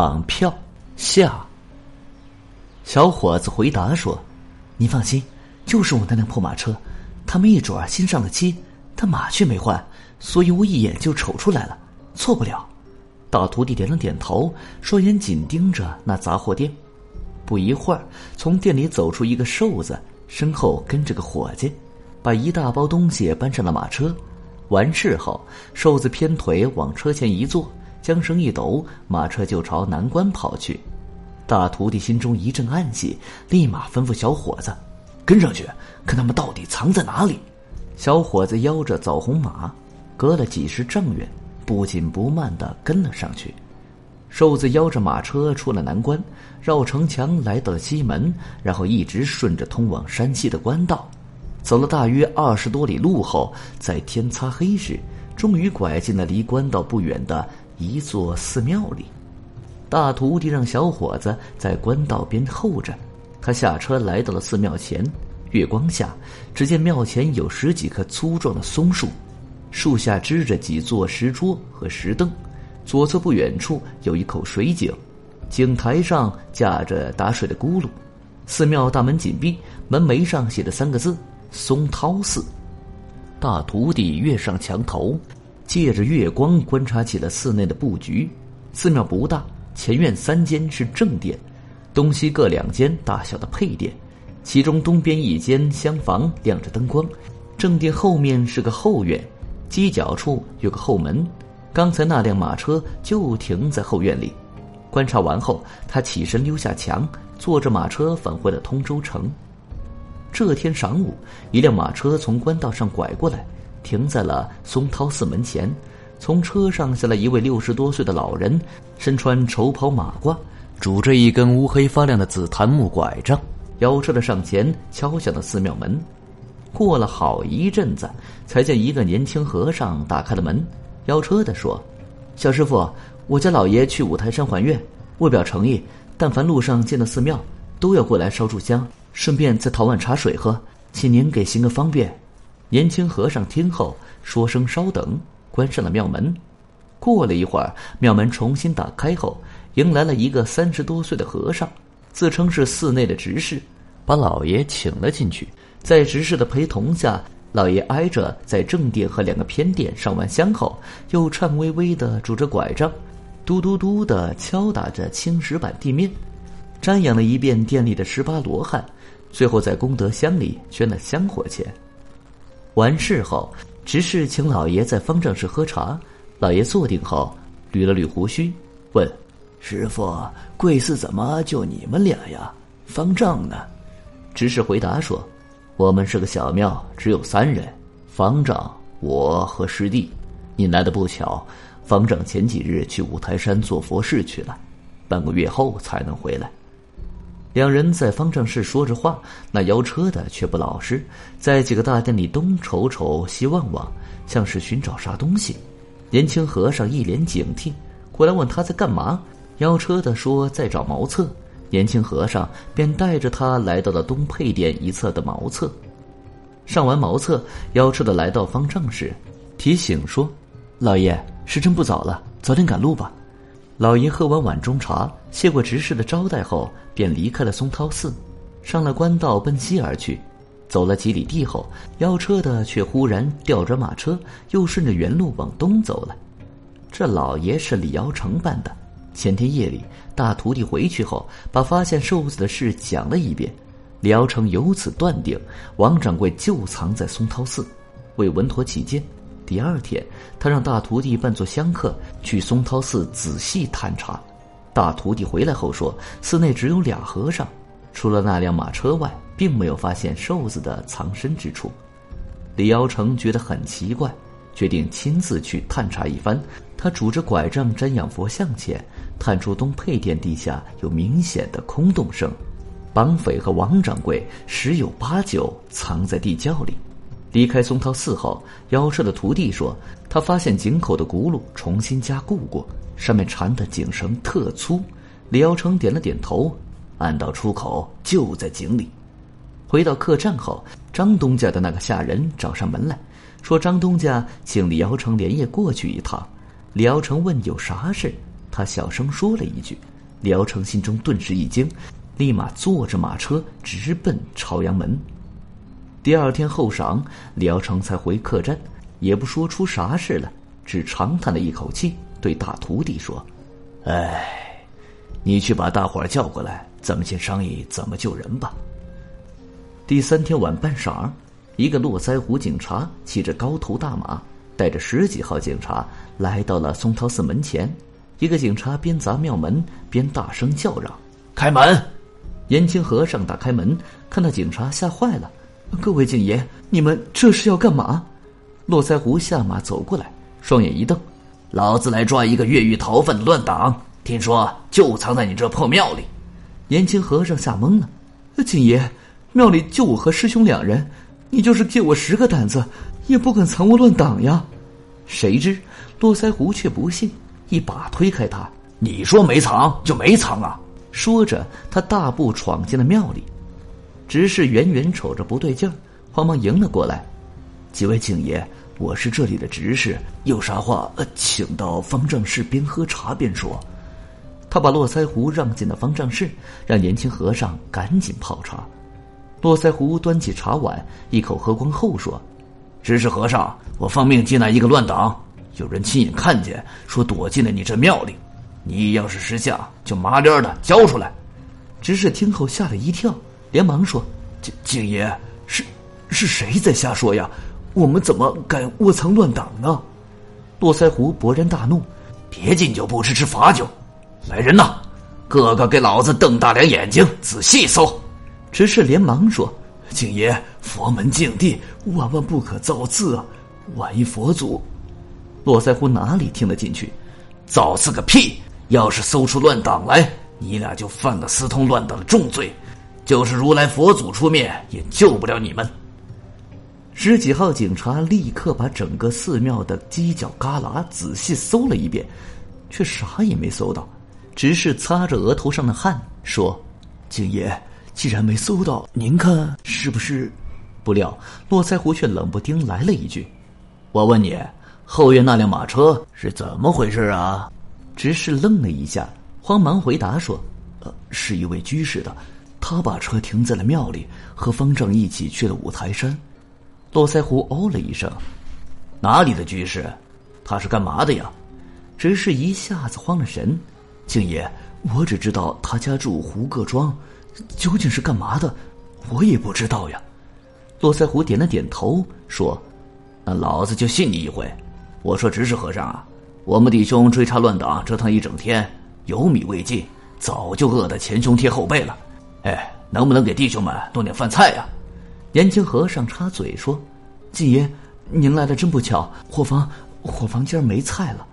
绑票下。小伙子回答说：“你放心，就是我那辆破马车，他们一准儿新上了漆，但马却没换，所以我一眼就瞅出来了，错不了。”大徒弟点了点头，双眼紧盯着那杂货店。不一会儿，从店里走出一个瘦子，身后跟着个伙计，把一大包东西搬上了马车。完事后，瘦子偏腿往车前一坐，缰绳一抖，马车就朝南关跑去。大徒弟心中一阵暗喜，立马吩咐小伙子：“跟上去，看他们到底藏在哪里。”小伙子邀着枣红马，隔了几十丈远，不紧不慢的跟了上去。瘦子邀着马车出了南关，绕城墙来到了西门，然后一直顺着通往山西的官道。走了大约二十多里路后，在天擦黑时，终于拐进了离官道不远的一座寺庙里。大徒弟让小伙子在官道边候着，他下车来到了寺庙前。月光下，只见庙前有十几棵粗壮的松树，树下支着几座石桌和石凳。左侧不远处有一口水井，井台上架着打水的轱辘。寺庙大门紧闭，门楣上写着三个字。松涛寺，大徒弟跃上墙头，借着月光观察起了寺内的布局。寺庙不大，前院三间是正殿，东西各两间大小的配殿。其中东边一间厢房亮着灯光，正殿后面是个后院，犄角处有个后门。刚才那辆马车就停在后院里。观察完后，他起身溜下墙，坐着马车返回了通州城。这天晌午，一辆马车从官道上拐过来，停在了松涛寺门前。从车上下来一位六十多岁的老人，身穿绸袍马褂，拄着一根乌黑发亮的紫檀木拐杖，摇车的上前敲响了寺庙门。过了好一阵子，才见一个年轻和尚打开了门，摇车的说：“小师傅，我家老爷去五台山还愿，为表诚意，但凡路上见到寺庙，都要过来烧炷香。”顺便再讨碗茶水喝，请您给行个方便。年轻和尚听后说声稍等，关上了庙门。过了一会儿，庙门重新打开后，迎来了一个三十多岁的和尚，自称是寺内的执事，把老爷请了进去。在执事的陪同下，老爷挨着在正殿和两个偏殿上完香后，又颤巍巍的拄着拐杖，嘟嘟嘟的敲打着青石板地面，瞻仰了一遍殿里的十八罗汉。最后在功德箱里捐了香火钱。完事后，执事请老爷在方丈室喝茶。老爷坐定后，捋了捋胡须，问：“师傅，贵寺怎么就你们俩呀？方丈呢？”执事回答说：“我们是个小庙，只有三人。方丈，我和师弟。你来的不巧，方丈前几日去五台山做佛事去了，半个月后才能回来。”两人在方丈室说着话，那摇车的却不老实，在几个大殿里东瞅瞅西望望，像是寻找啥东西。年轻和尚一脸警惕，过来问他在干嘛。摇车的说在找茅厕，年轻和尚便带着他来到了东配殿一侧的茅厕。上完茅厕，摇车的来到方丈室，提醒说：“老爷，时辰不早了，早点赶路吧。”老爷喝完碗中茶，谢过执事的招待后，便离开了松涛寺，上了官道奔西而去。走了几里地后，邀车的却忽然调转马车，又顺着原路往东走了。这老爷是李尧成办的。前天夜里，大徒弟回去后，把发现瘦子的事讲了一遍。李尧成由此断定，王掌柜就藏在松涛寺。为稳妥起见。第二天，他让大徒弟扮作香客去松涛寺仔细探查。大徒弟回来后说，寺内只有俩和尚，除了那辆马车外，并没有发现瘦子的藏身之处。李尧成觉得很奇怪，决定亲自去探查一番。他拄着拐杖瞻仰佛像前，探出东配殿地下有明显的空洞声，绑匪和王掌柜十有八九藏在地窖里。离开松涛寺后，妖社的徒弟说，他发现井口的轱辘重新加固过，上面缠的井绳特粗。李尧成点了点头，暗道出口就在井里。回到客栈后，张东家的那个下人找上门来说，张东家请李尧成连夜过去一趟。李尧成问有啥事，他小声说了一句，李瑶成心中顿时一惊，立马坐着马车直奔朝阳门。第二天后晌，李瑶成才回客栈，也不说出啥事了，只长叹了一口气，对大徒弟说：“哎，你去把大伙儿叫过来，咱们先商议怎么救人吧。”第三天晚半晌，一个络腮胡警察骑着高头大马，带着十几号警察来到了松涛寺门前。一个警察边砸庙门边大声叫嚷：“开门！”年轻和尚打开门，看到警察，吓坏了。各位警爷，你们这是要干嘛？络腮胡下马走过来，双眼一瞪：“老子来抓一个越狱逃犯的乱党，听说就藏在你这破庙里。”年轻和尚吓懵了：“警爷，庙里就我和师兄两人，你就是借我十个胆子，也不敢藏我乱党呀！”谁知络腮胡却不信，一把推开他：“你说没藏就没藏啊！”说着，他大步闯进了庙里。执事远远瞅着不对劲儿，慌忙迎了过来：“几位警爷，我是这里的执事，有啥话，请到方丈室边喝茶边说。”他把络腮胡让进了方丈室，让年轻和尚赶紧泡茶。络腮胡端起茶碗，一口喝光后说：“执事和尚，我奉命进来一个乱党，有人亲眼看见，说躲进了你这庙里。你要是识相，就麻溜的交出来。”执事听后吓了一跳。连忙说：“景景爷，是是谁在瞎说呀？我们怎么敢窝藏乱党呢？”络腮胡勃然大怒：“别敬酒不吃吃罚酒！来人呐，个个给老子瞪大两眼睛，仔细搜！”执事连忙说：“景爷，佛门净地，万万不可造次啊！万一佛祖……”络腮胡哪里听得进去？造次个屁！要是搜出乱党来，你俩就犯了私通乱党的重罪。就是如来佛祖出面，也救不了你们。十几号警察立刻把整个寺庙的犄角旮旯仔细搜了一遍，却啥也没搜到。执事擦着额头上的汗说：“景爷，既然没搜到，您看是不是？”不料络腮胡却冷不丁来了一句：“我问你，后院那辆马车是怎么回事啊？”执事愣了一下，慌忙回答说：“呃，是一位居士的。”他把车停在了庙里，和方丈一起去了五台山。络腮胡哦了一声：“哪里的居士？他是干嘛的呀？”执事一下子慌了神：“敬爷，我只知道他家住胡各庄，究竟是干嘛的，我也不知道呀。”络腮胡点了点头，说：“那老子就信你一回。我说执事和尚啊，我们弟兄追查乱党，折腾一整天，有米未进，早就饿得前胸贴后背了。”哎，能不能给弟兄们弄点饭菜呀？年轻和尚插嘴说：“季爷，您来的真不巧，伙房伙房间没菜了。”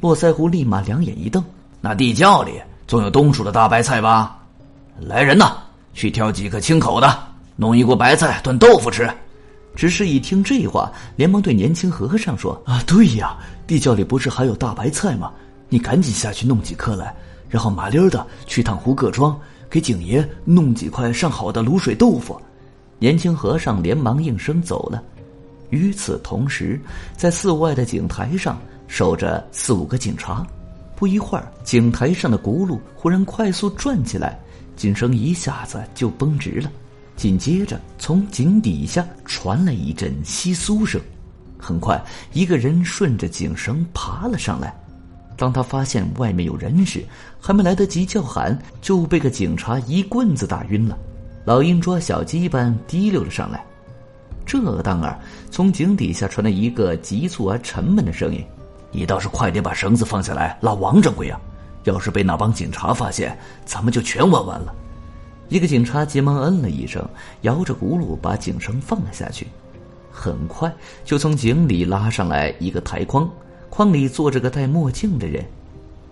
络腮胡立马两眼一瞪：“那地窖里总有冬储的大白菜吧？来人呐，去挑几个清口的，弄一锅白菜炖豆腐吃。”执事一听这话，连忙对年轻和尚说：“啊，对呀，地窖里不是还有大白菜吗？你赶紧下去弄几颗来，然后麻溜的去趟胡各庄。”给景爷弄几块上好的卤水豆腐，年轻和尚连忙应声走了。与此同时，在寺外的井台上守着四五个警察。不一会儿，井台上的轱辘忽然快速转起来，井绳一下子就绷直了。紧接着，从井底下传来一阵窸窣声。很快，一个人顺着井绳爬了上来。当他发现外面有人时，还没来得及叫喊，就被个警察一棍子打晕了。老鹰抓小鸡般提溜了上来。这当儿，从井底下传来一个急促而沉闷的声音：“你倒是快点把绳子放下来，拉王掌柜啊！要是被那帮警察发现，咱们就全玩完了。”一个警察急忙嗯了一声，摇着轱辘把井绳放了下去。很快，就从井里拉上来一个抬筐。筐里坐着个戴墨镜的人，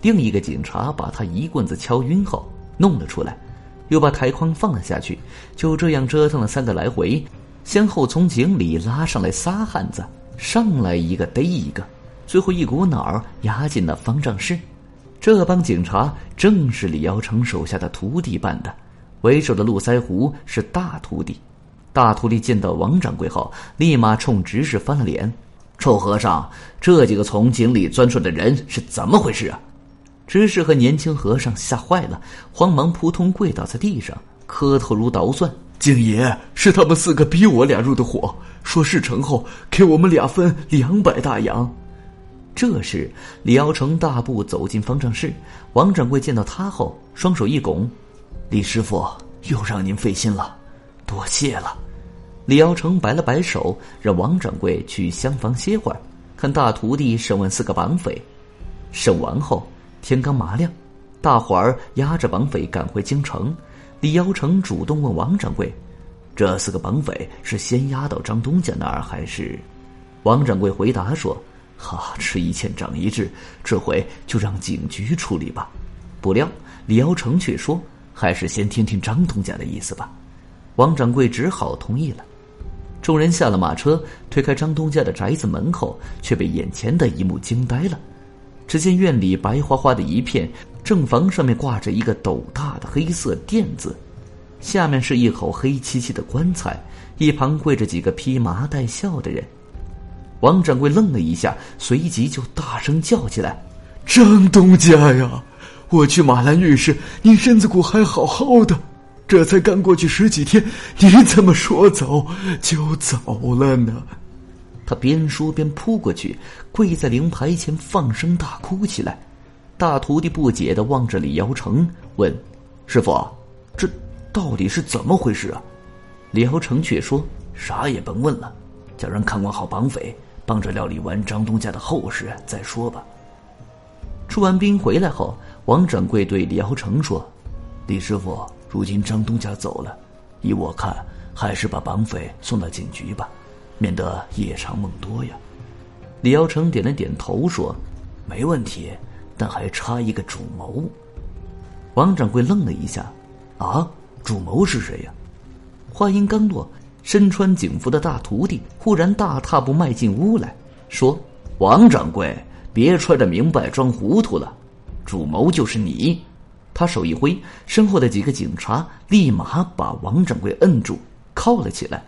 另一个警察把他一棍子敲晕后弄了出来，又把抬筐放了下去，就这样折腾了三个来回，先后从井里拉上来仨汉子，上来一个逮一个，最后一股脑儿押进了方丈室。这帮警察正是李瑶成手下的徒弟办的，为首的络腮胡是大徒弟。大徒弟见到王掌柜后，立马冲执事翻了脸。臭和尚，这几个从井里钻出来的人是怎么回事啊？知识和年轻和尚吓坏了，慌忙扑通跪倒在地上，磕头如捣蒜。景爷，是他们四个逼我俩入的伙，说事成后给我们俩分两百大洋。这时，李敖成大步走进方丈室，王掌柜见到他后，双手一拱：“李师傅，又让您费心了，多谢了。”李瑶成摆了摆手，让王掌柜去厢房歇会儿，看大徒弟审问四个绑匪。审完后，天刚麻亮，大伙儿押着绑匪赶回京城。李瑶成主动问王掌柜：“这四个绑匪是先押到张东家那儿，还是？”王掌柜回答说：“哈，吃一堑长一智，这回就让警局处理吧。”不料李瑶成却说：“还是先听听张东家的意思吧。”王掌柜只好同意了。众人下了马车，推开张东家的宅子门口，却被眼前的一幕惊呆了。只见院里白花花的一片。正房上面挂着一个斗大的黑色垫子，下面是一口黑漆漆的棺材，一旁跪着几个披麻戴孝的人。王掌柜愣了一下，随即就大声叫起来：“张东家呀，我去马兰浴室，你身子骨还好好的，这才刚过去十几天，你怎么说走就走了呢？”他边说边扑过去，跪在灵牌前放声大哭起来。大徒弟不解的望着李瑶成，问：“师傅，这到底是怎么回事啊？”李瑶成却说：“啥也甭问了，叫人看管好绑匪，帮着料理完张东家的后事再说吧。”出完兵回来后，王掌柜对李瑶成说：“李师傅，如今张东家走了，依我看，还是把绑匪送到警局吧，免得夜长梦多呀。”李耀成点了点头说：“没问题。”但还差一个主谋。王掌柜愣了一下，啊，主谋是谁呀？话音刚落，身穿警服的大徒弟忽然大踏步迈进屋来说：“王掌柜，别揣着明白装糊涂了，主谋就是你。”他手一挥，身后的几个警察立马把王掌柜摁住，铐了起来。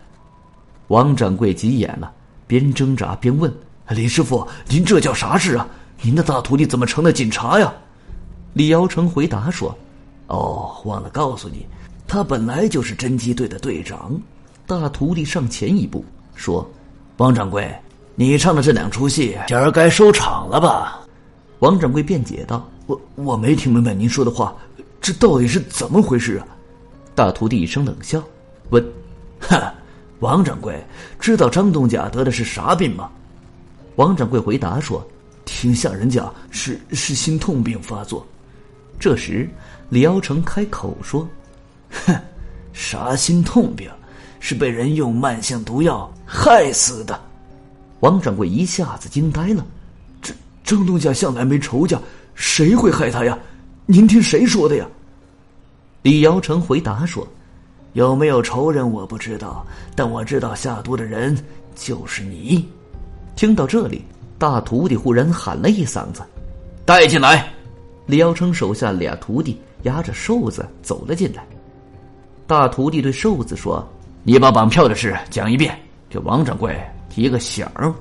王掌柜急眼了，边挣扎边问：“李师傅，您这叫啥事啊？”您的大徒弟怎么成了警察呀？李瑶成回答说：“哦，忘了告诉你，他本来就是侦缉队的队长。”大徒弟上前一步说：“王掌柜，你唱的这两出戏，今儿该收场了吧？”王掌柜辩解道：“我我没听明白您说的话，这到底是怎么回事啊？”大徒弟一声冷笑，问：“哈，王掌柜，知道张东家得的是啥病吗？”王掌柜回答说。听下人讲是是心痛病发作，这时李瑶成开口说：“哼，啥心痛病？是被人用慢性毒药害死的。”王掌柜一下子惊呆了：“这张东家向来没仇家，谁会害他呀？您听谁说的呀？”李瑶成回答说：“有没有仇人我不知道，但我知道下毒的人就是你。”听到这里。大徒弟忽然喊了一嗓子：“带进来！”李瑶成手下俩徒弟押着瘦子走了进来。大徒弟对瘦子说：“你把绑票的事讲一遍，给王掌柜提个醒儿。”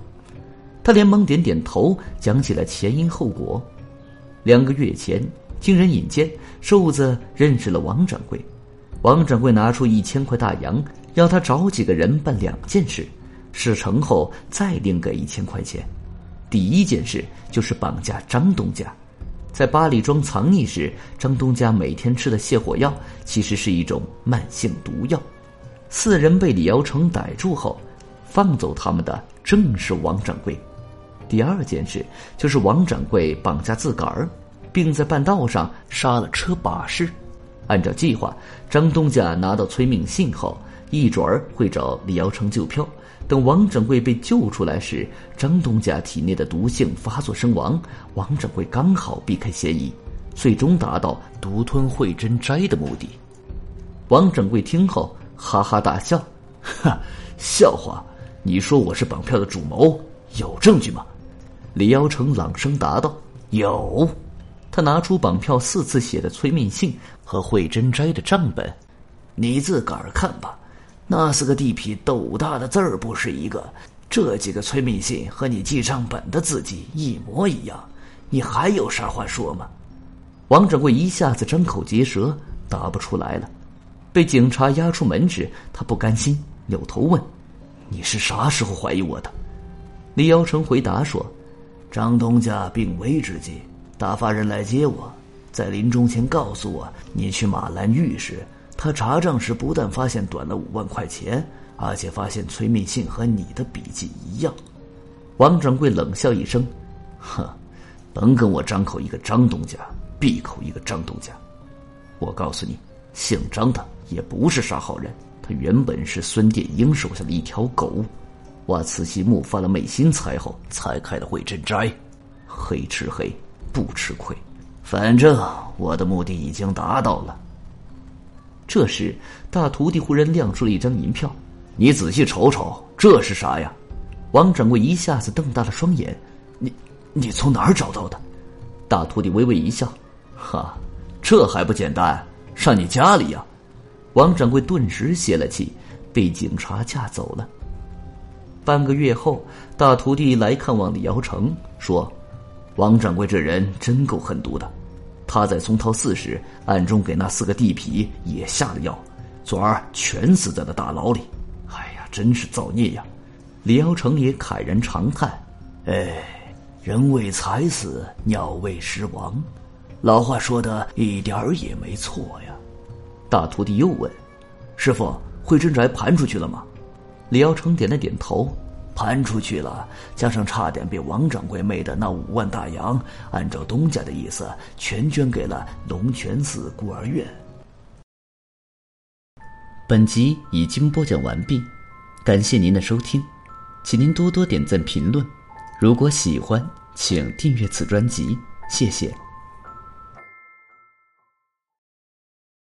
他连忙点点头，讲起了前因后果。两个月前，经人引荐，瘦子认识了王掌柜。王掌柜拿出一千块大洋，要他找几个人办两件事，事成后再另给一千块钱。第一件事就是绑架张东家，在八里庄藏匿时，张东家每天吃的泻火药其实是一种慢性毒药。四人被李瑶成逮住后，放走他们的正是王掌柜。第二件事就是王掌柜绑架自个儿，并在半道上杀了车把式。按照计划，张东家拿到催命信后，一准儿会找李瑶成救票。等王掌柜被救出来时，张东家体内的毒性发作身亡，王掌柜刚好避开嫌疑，最终达到独吞慧珍斋的目的。王掌柜听后哈哈大笑：“哈，笑话！你说我是绑票的主谋，有证据吗？”李耀成朗声答道：“有。”他拿出绑票四次写的催命信和慧珍斋的账本，你自个儿看吧。那四个地痞斗大的字儿不是一个，这几个催命信和你记账本的字迹一模一样，你还有啥话说吗？王掌柜一下子张口结舌，答不出来了。被警察押出门时，他不甘心，扭头问：“你是啥时候怀疑我的？”李尧成回答说：“张东家病危之际，打发人来接我，在临终前告诉我，你去马兰峪时，他查账时不但发现短了五万块钱，而且发现崔密信和你的笔迹一样。”王掌柜冷笑一声：“哼，甭跟我张口一个张东家，闭口一个张东家。我告诉你，姓张的。”也不是啥好人，他原本是孙殿英手下的一条狗，挖慈禧墓发了昧心财后才开的慧真斋，黑吃黑，不吃亏，反正我的目的已经达到了。这时，大徒弟忽然亮出了一张银票，你仔细瞅瞅，这是啥呀？王掌柜一下子瞪大了双眼，你你从哪儿找到的？大徒弟微微一笑，哈，这还不简单，上你家里呀。王掌柜顿时泄了气，被警察架走了。半个月后，大徒弟来看望李尧成，说：“王掌柜这人真够狠毒的，他在松涛寺时暗中给那四个地痞也下了药，昨儿全死在了大牢里。哎呀，真是造孽呀！”李尧成也慨然长叹：“哎，人为财死，鸟为食亡，老话说的一点儿也没错呀。”大徒弟又问：“师傅，慧真宅盘出去了吗？”李耀成点了点头：“盘出去了，加上差点被王掌柜昧的那五万大洋，按照东家的意思，全捐给了龙泉寺孤儿院。”本集已经播讲完毕，感谢您的收听，请您多多点赞评论。如果喜欢，请订阅此专辑，谢谢。